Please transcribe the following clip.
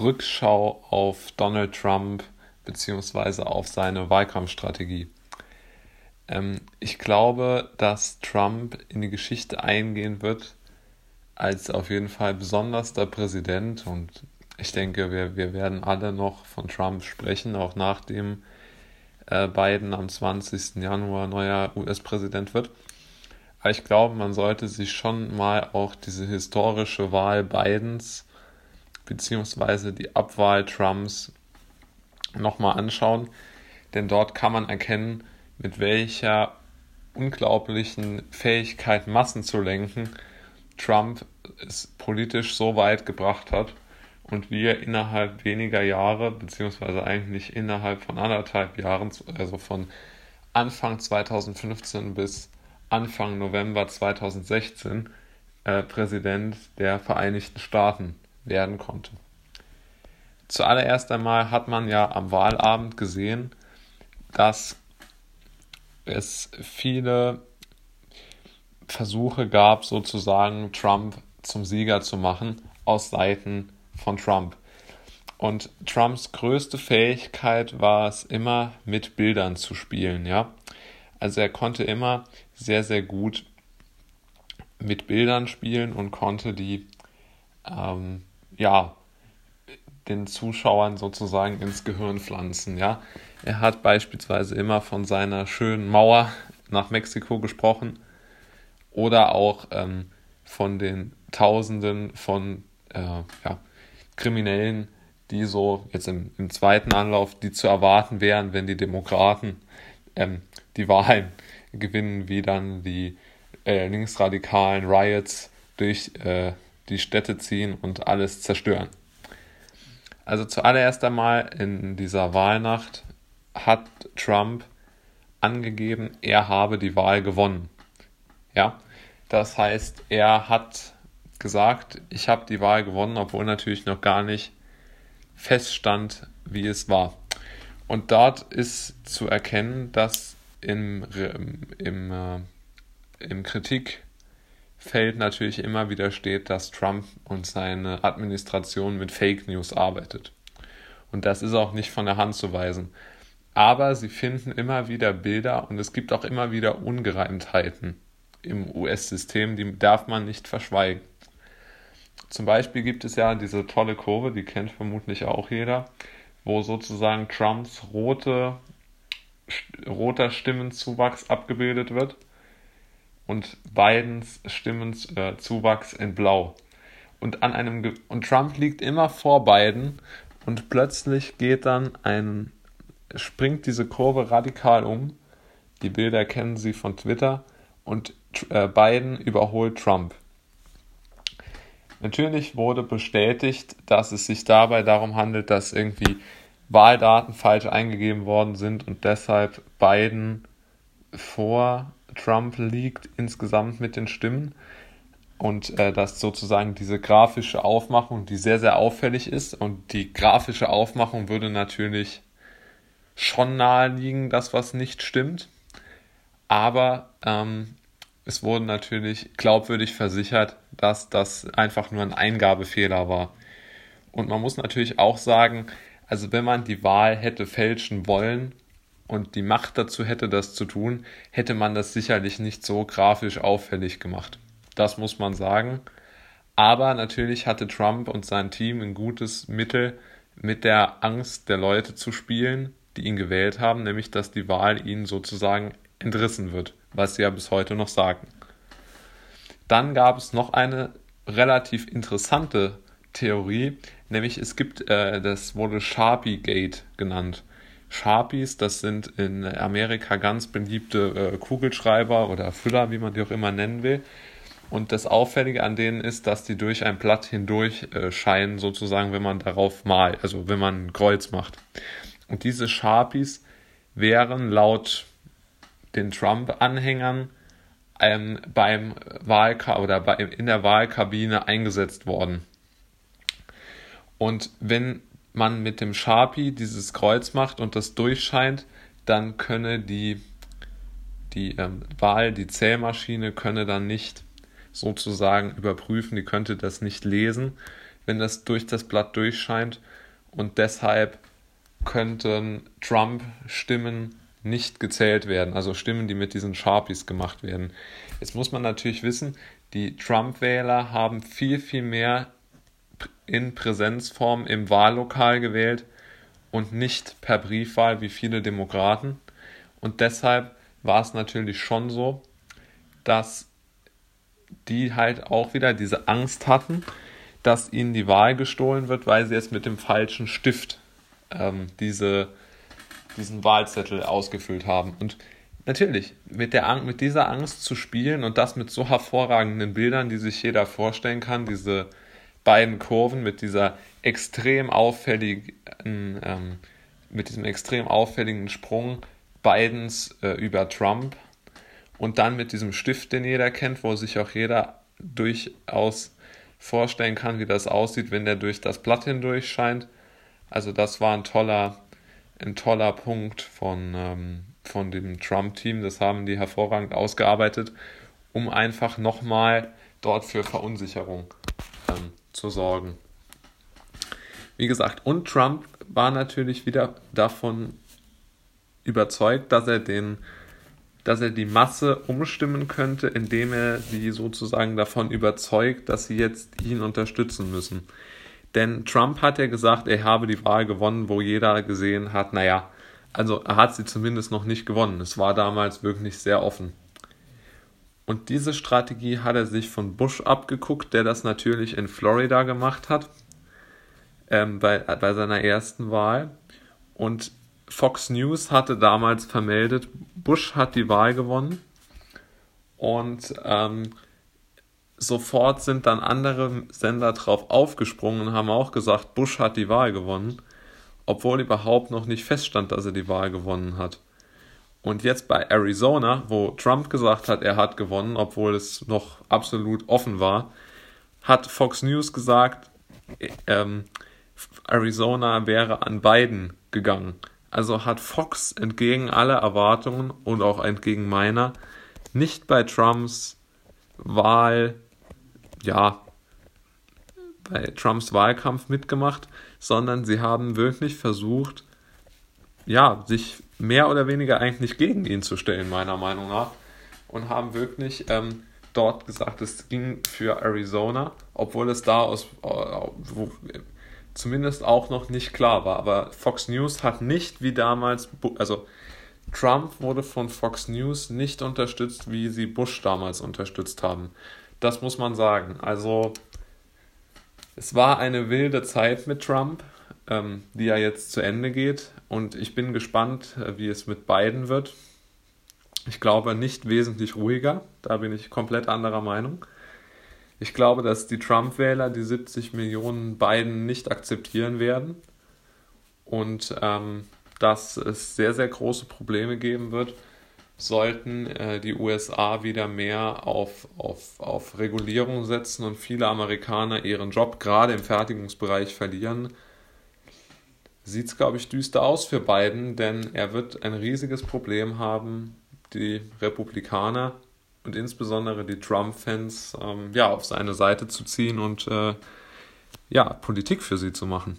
Rückschau auf Donald Trump bzw. auf seine Wahlkampfstrategie. Ähm, ich glaube, dass Trump in die Geschichte eingehen wird als auf jeden Fall besonderster Präsident und ich denke, wir, wir werden alle noch von Trump sprechen, auch nachdem äh, Biden am 20. Januar neuer US-Präsident wird. Aber ich glaube, man sollte sich schon mal auch diese historische Wahl Bidens beziehungsweise die Abwahl Trumps nochmal anschauen, denn dort kann man erkennen, mit welcher unglaublichen Fähigkeit, Massen zu lenken, Trump es politisch so weit gebracht hat und wir innerhalb weniger Jahre, beziehungsweise eigentlich innerhalb von anderthalb Jahren, also von Anfang 2015 bis Anfang November 2016, äh, Präsident der Vereinigten Staaten werden konnte. Zuallererst einmal hat man ja am Wahlabend gesehen, dass es viele Versuche gab, sozusagen Trump zum Sieger zu machen aus Seiten von Trump. Und Trumps größte Fähigkeit war es immer, mit Bildern zu spielen, ja. Also er konnte immer sehr, sehr gut mit Bildern spielen und konnte die, ähm, ja, den Zuschauern sozusagen ins Gehirn pflanzen, ja. Er hat beispielsweise immer von seiner schönen Mauer nach Mexiko gesprochen oder auch ähm, von den Tausenden von äh, ja, Kriminellen, die so jetzt im, im, zweiten Anlauf, die zu erwarten wären, wenn die Demokraten ähm, die Wahlen gewinnen, wie dann die äh, linksradikalen Riots durch äh, die Städte ziehen und alles zerstören. Also zuallererst einmal in dieser Wahlnacht hat Trump angegeben, er habe die Wahl gewonnen. Ja, das heißt, er hat gesagt, ich habe die Wahl gewonnen, obwohl natürlich noch gar nicht feststand, wie es war. Und dort ist zu erkennen, dass im, im, äh, im Kritikfeld natürlich immer wieder steht, dass Trump und seine Administration mit Fake News arbeitet. Und das ist auch nicht von der Hand zu weisen. Aber sie finden immer wieder Bilder und es gibt auch immer wieder Ungereimtheiten im US-System, die darf man nicht verschweigen. Zum Beispiel gibt es ja diese tolle Kurve, die kennt vermutlich auch jeder, wo sozusagen Trumps rote, roter Stimmenzuwachs abgebildet wird und Bidens Stimmenzuwachs in Blau. Und, an einem, und Trump liegt immer vor Biden und plötzlich geht dann ein, springt diese Kurve radikal um. Die Bilder kennen Sie von Twitter und äh, Biden überholt Trump. Natürlich wurde bestätigt, dass es sich dabei darum handelt, dass irgendwie Wahldaten falsch eingegeben worden sind und deshalb Biden vor Trump liegt insgesamt mit den Stimmen und äh, dass sozusagen diese grafische Aufmachung, die sehr, sehr auffällig ist und die grafische Aufmachung würde natürlich schon naheliegen, dass was nicht stimmt, aber ähm, es wurde natürlich glaubwürdig versichert, dass das einfach nur ein Eingabefehler war. Und man muss natürlich auch sagen, also wenn man die Wahl hätte fälschen wollen und die Macht dazu hätte, das zu tun, hätte man das sicherlich nicht so grafisch auffällig gemacht. Das muss man sagen. Aber natürlich hatte Trump und sein Team ein gutes Mittel, mit der Angst der Leute zu spielen, die ihn gewählt haben, nämlich dass die Wahl ihnen sozusagen entrissen wird was sie ja bis heute noch sagen. Dann gab es noch eine relativ interessante Theorie, nämlich es gibt, äh, das wurde Sharpie Gate genannt. Sharpies, das sind in Amerika ganz beliebte äh, Kugelschreiber oder Füller, wie man die auch immer nennen will. Und das Auffällige an denen ist, dass die durch ein Blatt hindurch äh, scheinen, sozusagen, wenn man darauf malt, also wenn man ein Kreuz macht. Und diese Sharpies wären laut den Trump-Anhängern ähm, beim Wahlka oder bei, in der Wahlkabine eingesetzt worden. Und wenn man mit dem Sharpie dieses Kreuz macht und das durchscheint, dann könne die, die ähm, Wahl, die Zählmaschine könne dann nicht sozusagen überprüfen, die könnte das nicht lesen, wenn das durch das Blatt durchscheint und deshalb könnten Trump-Stimmen nicht gezählt werden, also Stimmen, die mit diesen Sharpies gemacht werden. Jetzt muss man natürlich wissen, die Trump-Wähler haben viel, viel mehr in Präsenzform im Wahllokal gewählt und nicht per Briefwahl wie viele Demokraten. Und deshalb war es natürlich schon so, dass die halt auch wieder diese Angst hatten, dass ihnen die Wahl gestohlen wird, weil sie jetzt mit dem falschen Stift ähm, diese, diesen Wahlzettel ausgefüllt haben. Und natürlich, mit, der, mit dieser Angst zu spielen und das mit so hervorragenden Bildern, die sich jeder vorstellen kann, diese beiden Kurven mit dieser extrem auffälligen, ähm, mit diesem extrem auffälligen Sprung Bidens äh, über Trump und dann mit diesem Stift, den jeder kennt, wo sich auch jeder durchaus vorstellen kann, wie das aussieht, wenn der durch das Blatt hindurch scheint. Also das war ein toller, ein toller Punkt von, ähm, von dem Trump-Team. Das haben die hervorragend ausgearbeitet, um einfach nochmal dort für Verunsicherung ähm, zu sorgen. Wie gesagt, und Trump war natürlich wieder davon überzeugt, dass er den dass er die Masse umstimmen könnte, indem er sie sozusagen davon überzeugt, dass sie jetzt ihn unterstützen müssen. Denn Trump hat ja gesagt, er habe die Wahl gewonnen, wo jeder gesehen hat, naja, also er hat sie zumindest noch nicht gewonnen. Es war damals wirklich sehr offen. Und diese Strategie hat er sich von Bush abgeguckt, der das natürlich in Florida gemacht hat, ähm, bei, bei seiner ersten Wahl. Und Fox News hatte damals vermeldet, Bush hat die Wahl gewonnen und ähm, sofort sind dann andere Sender drauf aufgesprungen und haben auch gesagt, Bush hat die Wahl gewonnen, obwohl überhaupt noch nicht feststand, dass er die Wahl gewonnen hat. Und jetzt bei Arizona, wo Trump gesagt hat, er hat gewonnen, obwohl es noch absolut offen war, hat Fox News gesagt, ähm, Arizona wäre an Biden gegangen. Also hat Fox entgegen aller Erwartungen und auch entgegen meiner nicht bei Trumps Wahl, ja, bei Trumps Wahlkampf mitgemacht, sondern sie haben wirklich versucht, ja, sich mehr oder weniger eigentlich gegen ihn zu stellen, meiner Meinung nach. Und haben wirklich ähm, dort gesagt, es ging für Arizona, obwohl es da aus, äh, wo, zumindest auch noch nicht klar war. Aber Fox News hat nicht wie damals, also Trump wurde von Fox News nicht unterstützt, wie sie Bush damals unterstützt haben. Das muss man sagen. Also es war eine wilde Zeit mit Trump, ähm, die ja jetzt zu Ende geht. Und ich bin gespannt, äh, wie es mit Biden wird. Ich glaube nicht wesentlich ruhiger. Da bin ich komplett anderer Meinung. Ich glaube, dass die Trump-Wähler die 70 Millionen Biden nicht akzeptieren werden und ähm, dass es sehr, sehr große Probleme geben wird, sollten äh, die USA wieder mehr auf, auf, auf Regulierung setzen und viele Amerikaner ihren Job gerade im Fertigungsbereich verlieren. Sieht es, glaube ich, düster aus für Biden, denn er wird ein riesiges Problem haben, die Republikaner und insbesondere die Trump-Fans ähm, ja, auf seine Seite zu ziehen und äh, ja, Politik für sie zu machen.